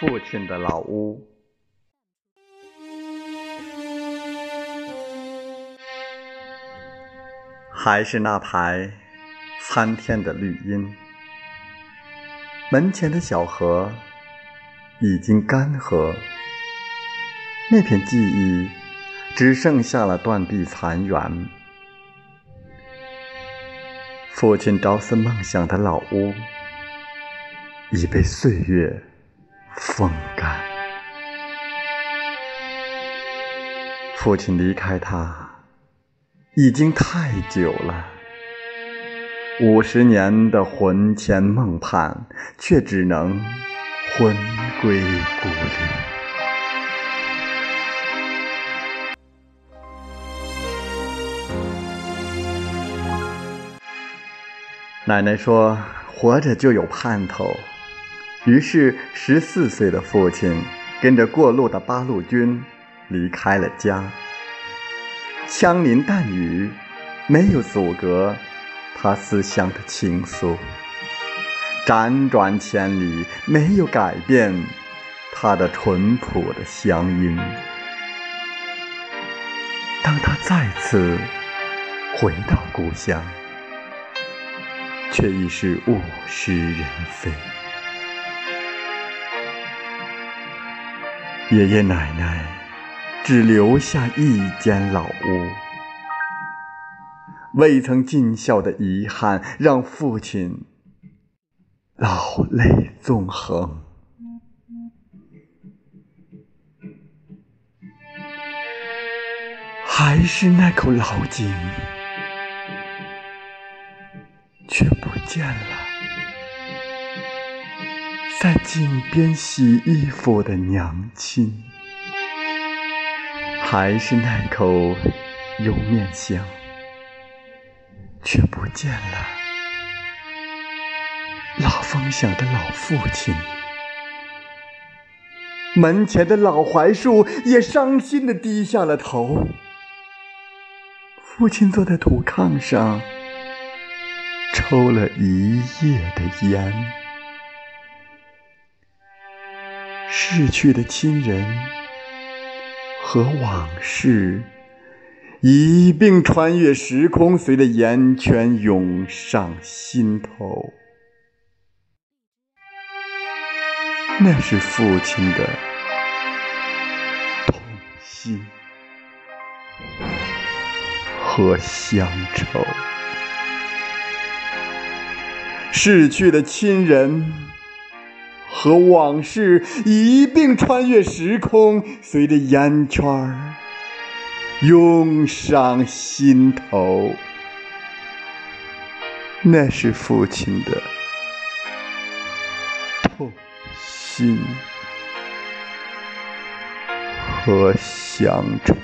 父亲的老屋，还是那排参天的绿荫。门前的小河已经干涸，那片记忆只剩下了断壁残垣。父亲朝思梦想的老屋已被岁月。风干，父亲离开他已经太久了。五十年的魂牵梦盼，却只能魂归故里。奶奶说：“活着就有盼头。”于是，十四岁的父亲跟着过路的八路军离开了家。枪林弹雨没有阻隔他思乡的情愫，辗转千里没有改变他的淳朴的乡音。当他再次回到故乡，却已是物是人非。爷爷奶奶只留下一间老屋，未曾尽孝的遗憾让父亲老泪纵横。还是那口老井，却不见了。在井边洗衣服的娘亲，还是那口油面香，却不见了。老风响的老父亲，门前的老槐树也伤心的低下了头。父亲坐在土炕上，抽了一夜的烟。逝去的亲人和往事一并穿越时空，随着烟圈涌上心头。那是父亲的痛心和乡愁。逝去的亲人。和往事一并穿越时空，随着烟圈儿涌上心头。那是父亲的痛心和乡愁。